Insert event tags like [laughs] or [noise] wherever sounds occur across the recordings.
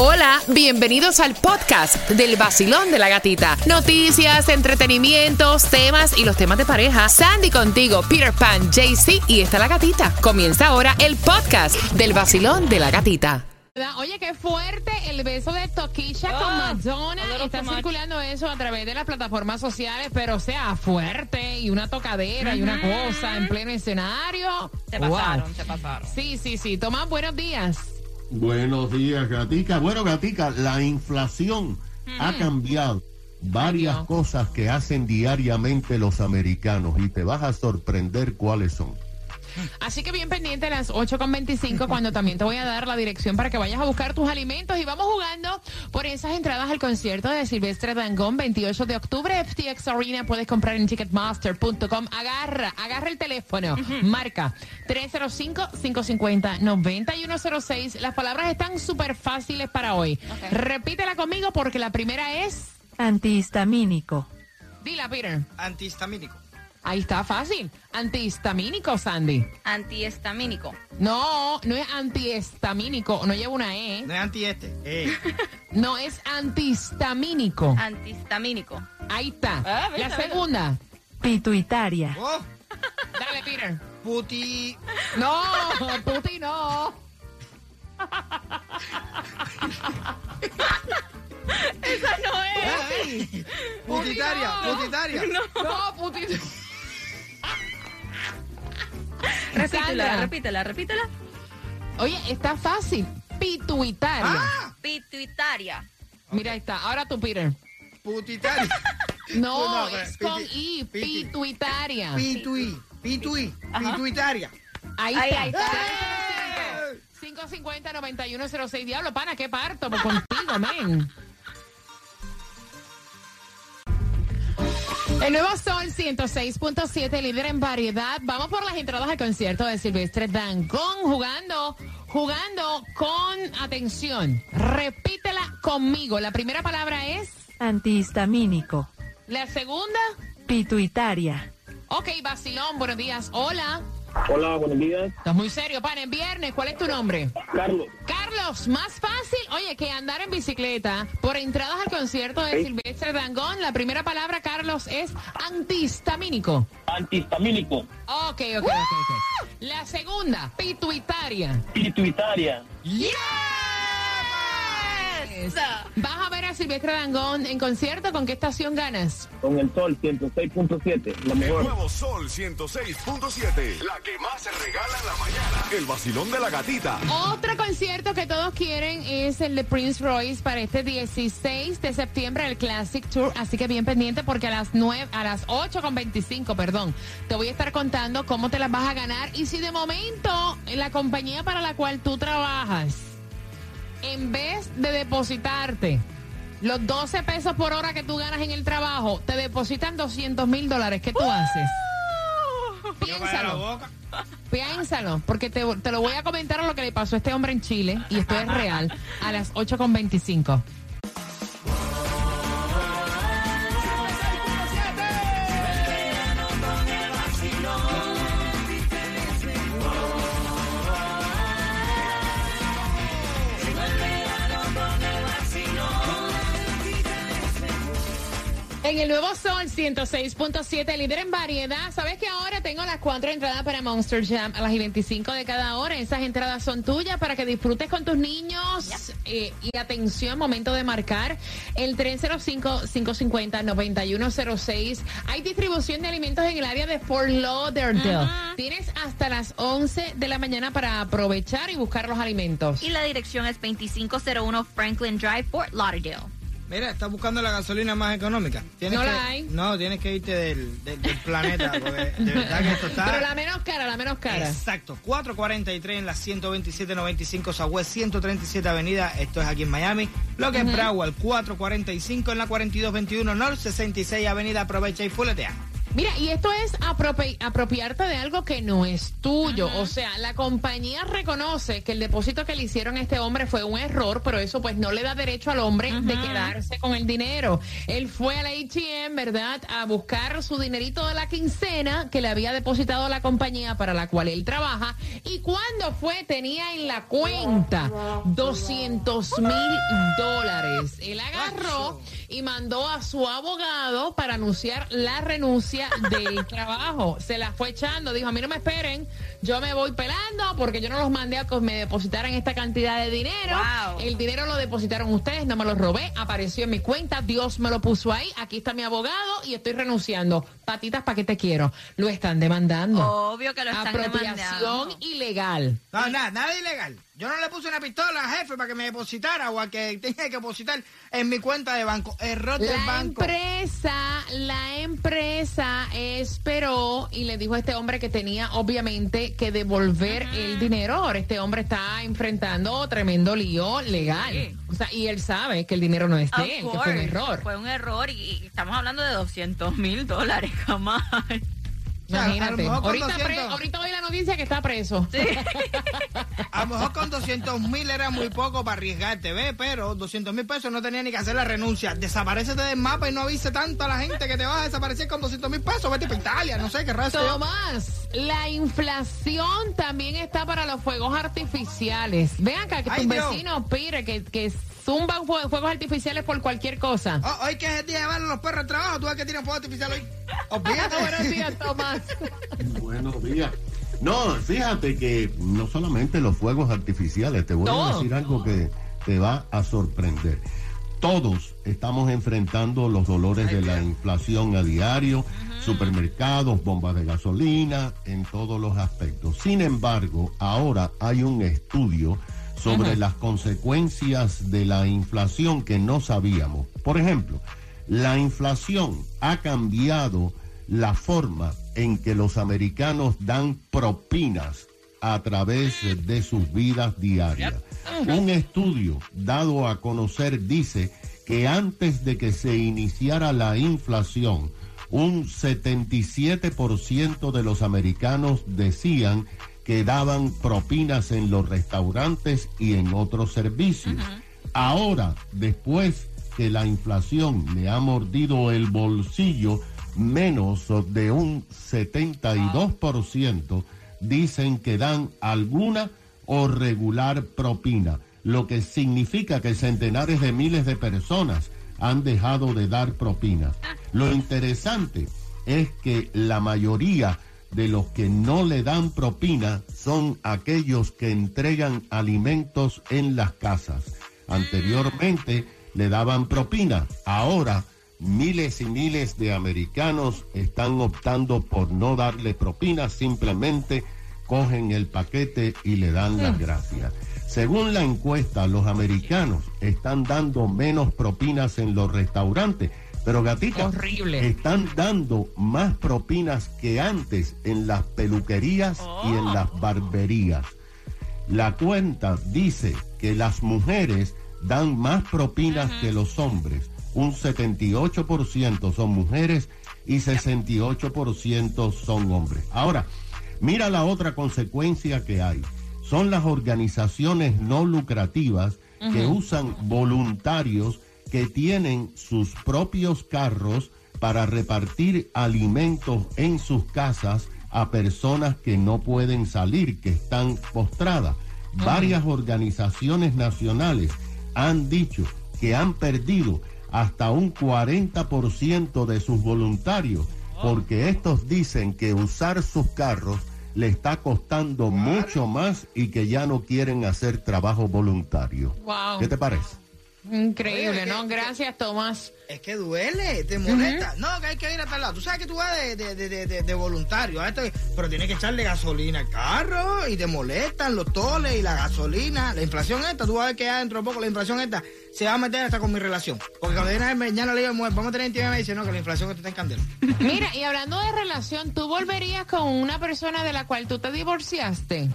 Hola, bienvenidos al podcast del vacilón de la gatita. Noticias, entretenimientos, temas y los temas de pareja. Sandy contigo, Peter Pan, JC y está la gatita. Comienza ahora el podcast del vacilón de la gatita. Oye, qué fuerte el beso de Toquilla con Ah, Madonna. Está circulando eso a través de las plataformas sociales, pero sea, fuerte y una tocadera y una cosa en pleno escenario. Se Wow. pasaron, se pasaron. Sí, sí, sí. Tomás, buenos días. Buenos días, Gatica. Bueno, Gatica, la inflación ha cambiado varias cosas que hacen diariamente los americanos y te vas a sorprender cuáles son. [laughs] Así que bien pendiente a las 8.25 cuando también te voy a dar la dirección para que vayas a buscar tus alimentos. Y vamos jugando por esas entradas al concierto de Silvestre Dangón 28 de octubre. FTX Arena puedes comprar en ticketmaster.com agarra, agarra el teléfono. Marca 305-550-9106 las palabras están súper fáciles para hoy. Repítela conmigo porque la primera es Antihistamínico. dila Peter. Antihistamínico. Ahí está fácil antihistamínico Sandy Antihistamínico. No, no es antihistamínico, no lleva una E. No es anti este. Eh. [laughs] No es antihistamínico. Antihistamínico. Ahí está. Ah, La mira, segunda. Pituitaria. Oh, Dale, Peter. puti. No, puti no. Esa no es. Ay, Putitaria, no. putitaria. No, puti Repítela, repítela, repítela. Oye, está fácil. Pituitaria. Ah, Pituitaria. Mira, ahí está. Ahora tú, Peter. putitaria. No, No, es con I. piti. Pituitaria. Pitui. Pitui. Ajá. Pituitaria. Ahí, Ahí, está. ahí está. 550-9106. Diablo, pana, qué parto pues, contigo, men. El nuevo Sol 106.7, líder en variedad. Vamos por las entradas al concierto de Silvestre Dangón, jugando, jugando con atención. Repítela conmigo. La primera palabra es, Antihistamínico. la segunda. Pituitaria. Ok, vacilón, buenos días. Hola. Hola, buenos días. Estás muy serio, pana. En viernes, ¿cuál es tu nombre? Carlos, Carlos, más fácil, oye, que andar en bicicleta por entradas al concierto de Sí. Silvestre Dangón. La primera palabra, Carlos, es antihistamínico. antihistamínico, Ok, ok, ok, ok. La segunda, pituitaria. pituitaria, Yes. Vas a ver a Silvestre Dangón en concierto. ¿Con qué estación ganas? con el sol 106.7, la El mejor. nuevo Sol 106.7. La que más se regala en la mañana. El vacilón de la gatita. Otro concierto que todos quieren es el de Prince Royce para este 16 de septiembre, el Classic Tour. Así que bien pendiente porque a las 9, a las 8 con 25, perdón, te voy a estar contando cómo te las vas a ganar y si de momento en la compañía para la cual tú trabajas, en vez de depositarte los 12 pesos por hora que tú ganas en el trabajo, te depositan 200 mil dólares. ¿Qué tú haces? Para la Piénsalo. Piénsalo, porque te, te lo voy a comentar lo que le pasó a este hombre en Chile, y esto es real, a las 8.25. En el nuevo Sol 106.7, líder en variedad. ¿Sabes que ahora tengo las cuatro entradas para Monster Jam a las y 25 de cada hora? Esas entradas son tuyas para que disfrutes con tus niños. Eh, y atención, momento de marcar el 305-550-9106. Hay distribución de alimentos en el área de Fort Lauderdale. Tienes hasta las 11 de la mañana para aprovechar y buscar los alimentos. Y la dirección es 2501 Franklin Drive, Fort Lauderdale. Mira, estás buscando la gasolina más económica. Tienes No que, la hay. No, tienes que irte del, del- del planeta. Porque de verdad que esto está. Pero la menos cara, la menos cara. Exacto, 443 en la 12795 Southwest 137 Avenida, esto es aquí en Miami. Lo que es Broward, 445 en la 4221 North 66 Avenida, aprovecha y fuletea. Mira, y esto es apropi- apropiarte de algo que no es tuyo. O sea, la compañía reconoce que el depósito que le hicieron a este hombre fue un error, pero eso pues no le da derecho al hombre de quedarse con el dinero. Él fue a la ATM, ¿verdad?, a buscar su dinerito de la quincena que le había depositado la compañía para la cual él trabaja. Y cuando fue, tenía en la cuenta 200 mil dólares. Él agarró y mandó a su abogado para anunciar la renuncia [laughs] del trabajo. Se la fue echando, dijo, a mí no me esperen, yo me voy pelando porque yo no los mandé a que me depositaran esta cantidad de dinero. Wow. El dinero lo depositaron ustedes, no me lo robé, apareció en mi cuenta, Dios me lo puso ahí, aquí está mi abogado y estoy renunciando. Patitas, ¿para qué te quiero? Lo están demandando. Obvio que lo están Apropiación demandando. ilegal. No, nada, nada ilegal. Yo no le puse una pistola al jefe para que me depositara o a que tenga que depositar en mi cuenta de banco. Error del La banco. empresa, la empresa esperó y le dijo a este hombre que tenía obviamente que devolver el dinero. Ahora este hombre está enfrentando tremendo lío legal. Sí. O sea, y él sabe que el dinero no es de él, que fue un error. Fue un error y, y estamos hablando de 200 mil dólares, [laughs] jamás. O sea, Imagínate. Ahorita, 200. pre- ahorita oí la noticia que está preso. [laughs] A lo mejor con 200 mil era muy poco para arriesgarte, ¿ves? Pero 200 mil pesos no tenía ni que hacer la renuncia. Desaparecete del mapa y no avise tanto a la gente que te vas a desaparecer con 200 mil pesos. Vete para Italia, no sé qué raza. Tomás, la inflación también está para los fuegos artificiales. Ven acá, que Ay, tus Dios. vecinos, pire, que, que zumban fue- fuegos artificiales por cualquier cosa. Oh, hoy que es el día de llevar a los perros al trabajo, tú ves que tienen fuego artificial hoy. [laughs] Buenos días, Tomás. Buenos días. No, fíjate que no solamente los fuegos artificiales, te voy a decir algo que te va a sorprender. Todos estamos enfrentando los dolores de la inflación a diario, supermercados, bombas de gasolina, en todos los aspectos. Sin embargo, ahora hay un estudio sobre las consecuencias de la inflación que no sabíamos. Por ejemplo, la inflación ha cambiado la forma en que los americanos dan propinas a través de sus vidas diarias. Un estudio dado a conocer dice que antes de que se iniciara la inflación, un 77% de los americanos decían que daban propinas en los restaurantes y en otros servicios. Ahora, después que la inflación le ha mordido el bolsillo, menos de un 72% dicen que dan alguna o regular propina, lo que significa que centenares de miles de personas han dejado de dar propinas. Lo interesante es que la mayoría de los que no le dan propina son aquellos que entregan alimentos en las casas. Anteriormente le daban propina, ahora miles y miles de americanos están optando por no darle propina, simplemente cogen el paquete y le dan las gracias. Según la encuesta, los americanos están dando menos propinas en los restaurantes, pero gatita, Horrible. están dando más propinas que antes en las peluquerías y en las barberías. La cuenta dice que las mujeres dan más propinas que los hombres. Un 78% son mujeres y 68% son hombres. Ahora, mira la otra consecuencia que hay. Son las organizaciones no lucrativas que usan voluntarios que tienen sus propios carros para repartir alimentos en sus casas a personas que no pueden salir, que están postradas. Varias organizaciones nacionales han dicho que han perdido hasta un 40% de sus voluntarios porque estos dicen que usar sus carros le está costando mucho más y que ya no quieren hacer trabajo voluntario. Wow. ¿Qué te parece? Increíble, Oye, ¿no? que- Gracias, Tomás. Es que duele, te molesta. No, que hay que ir a tal lado. Tú sabes que tú vas de, de, de, de, voluntario, a esto, pero tienes que echarle gasolina al carro y te molestan los toles y la gasolina. La inflación esta, tú vas a ver que ya dentro de poco la inflación esta se va a meter hasta con mi relación. Porque cuando viene mañana le digo, mujer, vamos a tener intimidad, me dice, no, que la inflación está en candela. Mira, y hablando de relación, ¿tú volverías con una persona de la cual tú te divorciaste?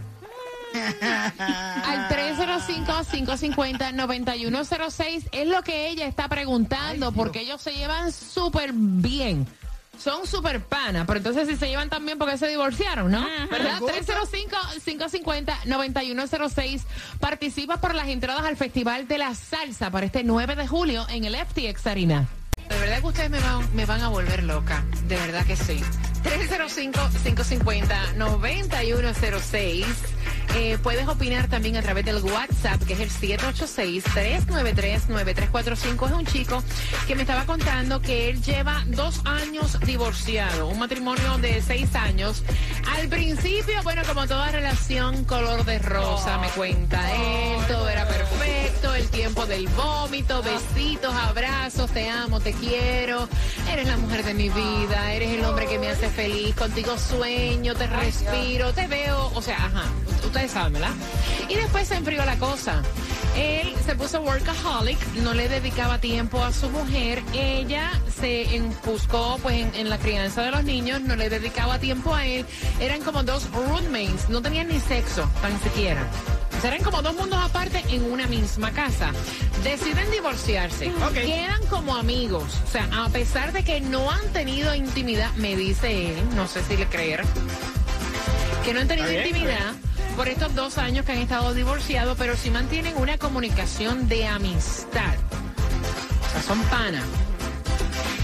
[laughs] Al 305-550-9106 es lo que ella está preguntando, porque ellos se llevan súper bien. son super panas, pero entonces si se llevan tan bien porque se divorciaron, ¿no? ¿Verdad? 305-550-9106. Participa por las entradas al Festival de la Salsa para este 9 de julio en el FTX Arena. De verdad que ustedes me van, me van a volver loca. De verdad que sí. 305-550-9106. Eh, puedes opinar también a través del WhatsApp, que es el 786-393-9345. Es un chico que me estaba contando que él lleva dos años divorciado, un matrimonio de seis años. Al principio, bueno, como toda relación, color de rosa, me cuenta él, todo era perfecto, el tiempo del vómito, besitos, abrazos, te amo, te quiero, eres la mujer de mi vida, eres el hombre que me hace feliz, contigo sueño, te respiro, te veo, o sea, ajá, ustedes saben, ¿verdad? Y después se enfrió la cosa. Él se puso workaholic, no le dedicaba tiempo a su mujer, ella se enfuscó pues en, en la crianza de los niños, no le dedicaba tiempo a él, eran como dos roommates, no tenían ni sexo, tan siquiera. O sea, eran como dos mundos aparte en una misma casa. Deciden divorciarse. Quedan como amigos. O sea, a pesar de que no han tenido intimidad, me dice él, no sé si le creer, que no han tenido bien, intimidad por estos dos años que han estado divorciados, pero sí mantienen una comunicación de amistad. O sea, son panas.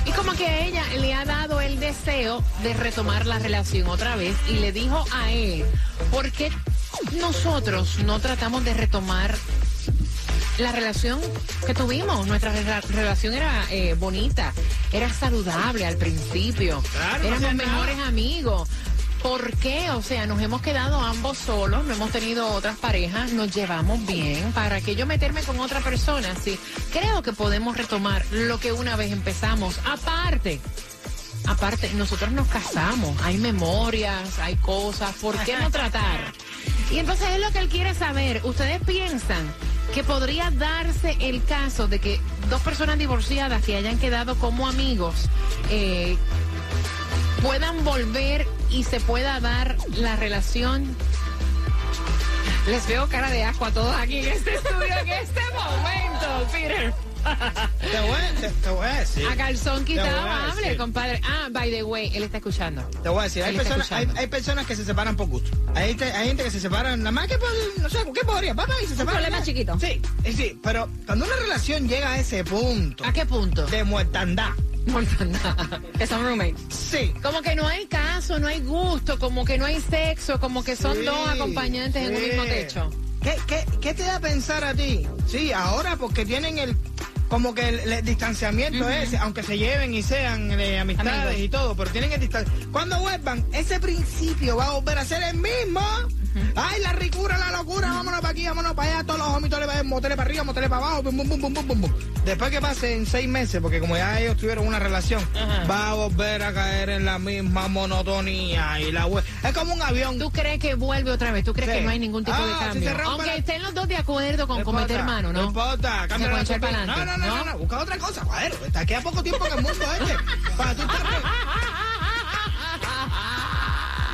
Y como que a ella le ha dado el deseo de retomar la relación otra vez y le dijo a él, ¿por qué nosotros no tratamos de retomar la relación que tuvimos? Nuestra rela- relación era eh, bonita, era saludable al principio, Claro, no éramos nada. mejores amigos. ¿Por qué? O sea, nos hemos quedado ambos solos, no hemos tenido otras parejas, nos llevamos bien. ¿Para que yo meterme con otra persona? Sí, creo que podemos retomar lo que una vez empezamos. Aparte, aparte, nosotros nos casamos, hay memorias, hay cosas, ¿por qué no tratar? Y entonces es lo que él quiere saber. ¿Ustedes piensan que podría darse el caso de que dos personas divorciadas que hayan quedado como amigos eh, puedan volver y se pueda dar la relación. Les veo cara de asco a todos aquí en este estudio en este momento, Peter. Te voy, a- te, te voy a decir. A calzón quitado, hable, compadre. Ah, by the way, él está escuchando. Te voy a decir, hay personas, hay, escuchando. hay personas que se separan por gusto. Hay, gente- hay gente que se separan nada más que por, no sé, ¿qué podría? Papá, y se separan. problema chiquito. Sí, eh, sí, pero cuando una relación llega a ese punto ¿A qué punto? de muertandad, Mortandad. Que son roommates. sí. Como que no hay caso, no hay gusto, como que no hay sexo, como que son Sí, dos acompañantes en un mismo techo. ¿Qué, qué, ¿Qué te da a pensar a ti? Sí, ahora porque tienen el como que el, el distanciamiento ese, aunque se lleven y sean eh, amistades Amigos. y todo, pero tienen el distanciamiento. Cuando vuelvan, ese principio va a volver a ser el mismo. Ay, la ricura, la locura, vámonos para aquí, vámonos para allá, todos los homitos, moteles para arriba, moteles para abajo, bum, bum, bum, bum, bum, bum. Después que pasen seis meses, porque como ya ellos tuvieron una relación, Ajá. va a volver a caer en la misma monotonía y la Es como un avión. ¿Tú crees que vuelve otra vez? ¿Tú crees Sí. que no hay ningún tipo Ah, de si cambio? rompe Aunque la- estén los dos de acuerdo con No cometer mano, ¿no? No importa, Se la echar turbina. pa'lante, No, no, no, ¿no? no, busca otra cosa, cuadro. Está aquí a poco tiempo en el mundo este. [laughs] Para tú estar-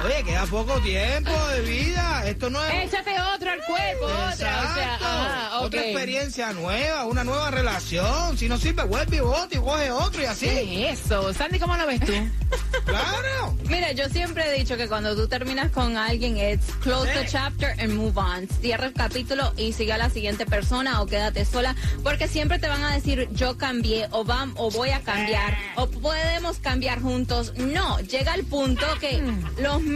Oye, queda poco tiempo de vida. Esto no es. Échate otro al cuerpo, otra. O sea, ajá. Otra experiencia nueva, una nueva relación. Si no sirve, vuelve y vota y coge otro y así. ¿Qué es eso? Sandy, ¿cómo lo ves tú? [laughs] Claro. Mira, yo siempre he dicho que cuando tú terminas con alguien, it's close the chapter and move on. Cierra el capítulo y sigue a la siguiente persona o quédate sola, porque siempre te van a decir yo cambié o vam o voy a cambiar o podemos cambiar juntos. No, llega el punto que los mm,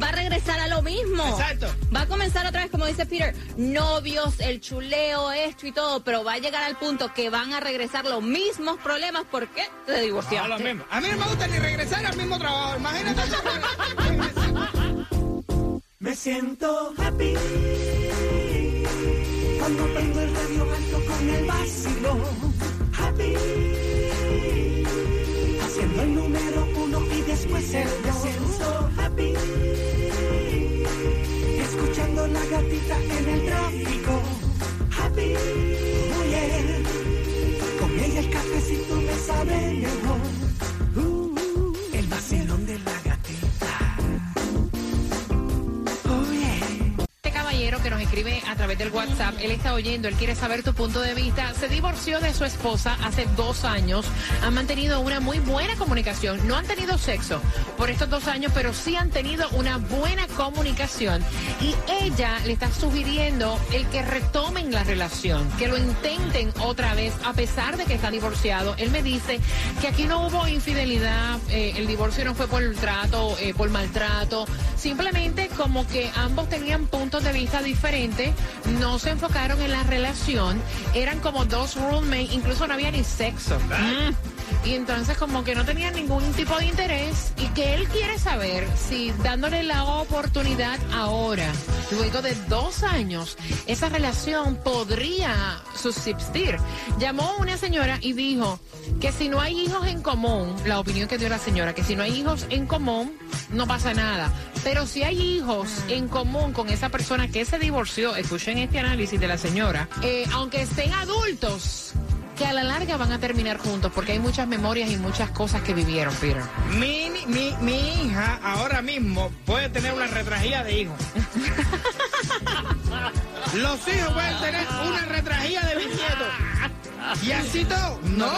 va a regresar a lo mismo. Exacto. Va a comenzar otra vez, como dice Peter, novios, el chuleo, esto y todo, pero va a llegar al punto que van a regresar los mismos problemas porque te No, divorciaste. lo mismo. A mí no me gusta ni regresar al mismo trabajo. Imagínate. [laughs] Me siento happy cuando prendo el radio alto con el vacilo. Happy haciendo el número uno y después el dos. Happy, través del WhatsApp. Él está oyendo, él quiere saber tu punto de vista. Se divorció de su esposa hace dos años. Han mantenido una muy buena comunicación. No han tenido sexo por estos dos años, pero sí han tenido una buena comunicación. Y ella le está sugiriendo el que retomen la relación, que lo intenten otra vez, a pesar de que está divorciado. Él me dice que aquí no hubo infidelidad, eh, el divorcio no fue por trato, eh, por maltrato, simplemente como que ambos tenían puntos de vista diferentes, no se enfocaron en la relación, eran como dos roommates, incluso no había ni sexo. Y entonces como que no tenían ningún tipo de interés y que él quiere saber si dándole la oportunidad ahora, luego de dos años, esa relación podría subsistir. Llamó una señora y dijo que si no hay hijos en común, la opinión que dio la señora, que si no hay hijos en común, no pasa nada. Pero si hay hijos en común con esa persona que se divorció, escuchen este análisis de la señora, eh, aunque estén adultos, que a la larga van a terminar juntos porque hay muchas memorias y muchas cosas que vivieron, Peter. Mi, mi, mi hija ahora mismo puede tener una retragía de hijos. Los hijos pueden tener una retragía de bisnietos. Y así todo. No.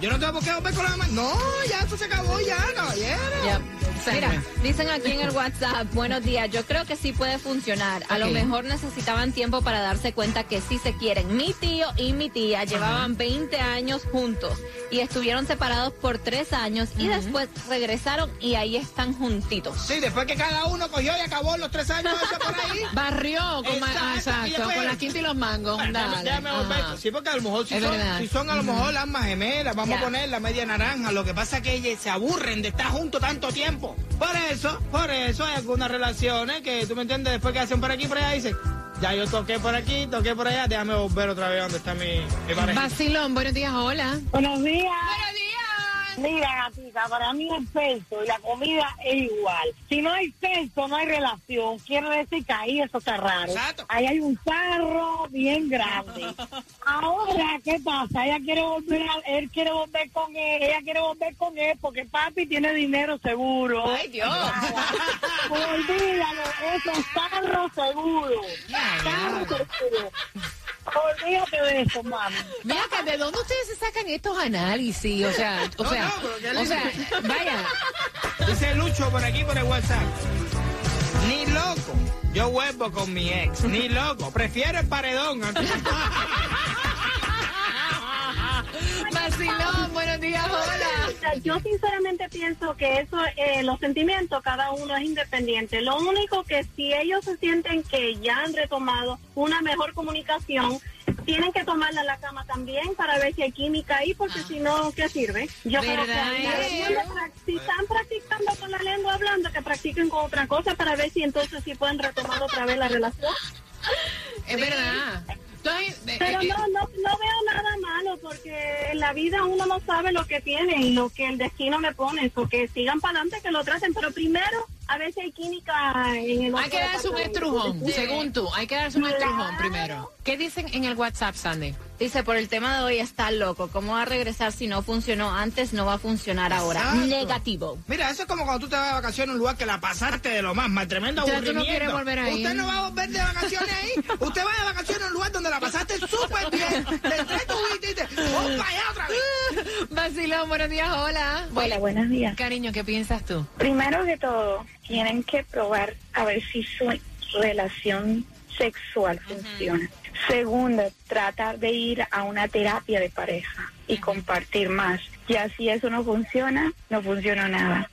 Yo no tengo por qué volver con la mamá. No, ya eso se acabó ya, caballero. Ya. Mira, dicen aquí en el WhatsApp, buenos días, yo creo que sí puede funcionar. A lo mejor necesitaban tiempo para darse cuenta que sí se quieren. Mi tío y mi tía llevaban 20 años juntos y estuvieron separados por tres años y después regresaron y ahí están juntitos. Sí, después que cada uno cogió y acabó los tres años ese por ahí. [laughs] Barrió con, Exacto, exacto, con la quinta y los mangos. Déjame- Dale. déjame. Sí, porque a lo mejor si Es son, si son a lo mejor almas gemelas, vamos Ya. a poner la media naranja. Lo que pasa es que ellos se aburren de estar juntos tanto tiempo. Por eso, por eso hay algunas relaciones que tú me entiendes, después que hacen por aquí y por allá, dicen, ya yo toqué por aquí, toqué por allá, déjame volver otra vez donde está mi, mi pareja. Vacilón, buenos días, hola. Buenos días. Buenos días. Mira, gatita, para mí el sexo y la comida es igual. Si no hay sexo, no hay relación. Quiere decir que ahí eso está raro. Exacto. Ahí hay un carro bien grande. [laughs] Ahora, ¿qué pasa? Ella quiere volver, a- él quiere volver con él, ella quiere volver con él porque papi tiene dinero seguro. Ay, Dios. Olvídalo, eso es carro seguro. Carro seguro. Olvídate de eso, mami. Mira acá, ¿de dónde ustedes sacan estos análisis? O sea, o No, sea, no, o sea, [laughs] vaya. Dice Lucho por aquí por el WhatsApp. Ni loco. Yo vuelvo con mi ex. Ni loco. Prefiero el paredón. [laughs] Vacilón, buenos días, hola. Yo sinceramente pienso que eso, eh, los sentimientos, cada uno es independiente. Lo único que si ellos se sienten que ya han retomado una mejor comunicación, tienen que tomarla a la cama también para ver si hay química ahí, porque si no, ¿qué sirve? Yo creo que si están practicando con la lengua hablando, que practiquen con otra cosa para ver si entonces sí pueden retomar otra vez la relación. Es verdad. Entonces, Pero no, no, no veo nada malo porque en la vida uno no sabe lo que tiene y lo que el destino le pone. O que sigan para adelante, que lo traten. Pero primero, a si hay química en el hay que darse un estrujón, Sí. según tú. Hay que darse un estrujón primero. ¿Qué dicen en el WhatsApp, Sandy? Dice, por el tema de hoy está loco. ¿Cómo va a regresar si no funcionó antes? No va a funcionar ahora. Exacto. Negativo. Mira, eso es como cuando tú te vas de vacaciones a un lugar que la pasaste de lo más mal, tremendo Ya tú no aburrimiento. quieres volver ahí. Usted no va a volver de vacaciones ahí. Usted va de vacaciones a un lugar donde la pasaste súper bien. Buenos días, hola. Hola, buenos días. Cariño, ¿qué piensas tú? Primero que todo, tienen que probar a ver si su relación sexual funciona. Segundo, tratar de ir a una terapia de pareja y compartir más. Ya si eso no funciona, no funciona nada.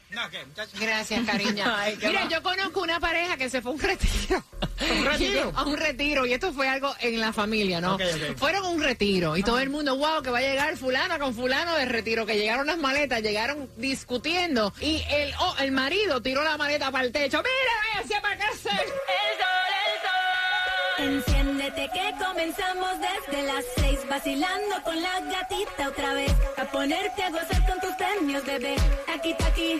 Gracias, cariño. [laughs] Ay, Mira, va. yo conozco una pareja que se fue a un retiro. [laughs] ¿Un retiro? [laughs] a un retiro. Y esto fue algo en la familia, ¿no? Ok, ok. Fueron a un retiro. Y todo el mundo, wow, que va a llegar fulano con fulano de retiro. Que llegaron las maletas, llegaron discutiendo. Y el, oh, el marido tiró la maleta para el techo. Mira, váyase para casa. Enciéndete que comenzamos desde las seis Vacilando con la gatita otra vez A ponerte a gozar con tus premios, bebé Aquí, aquí,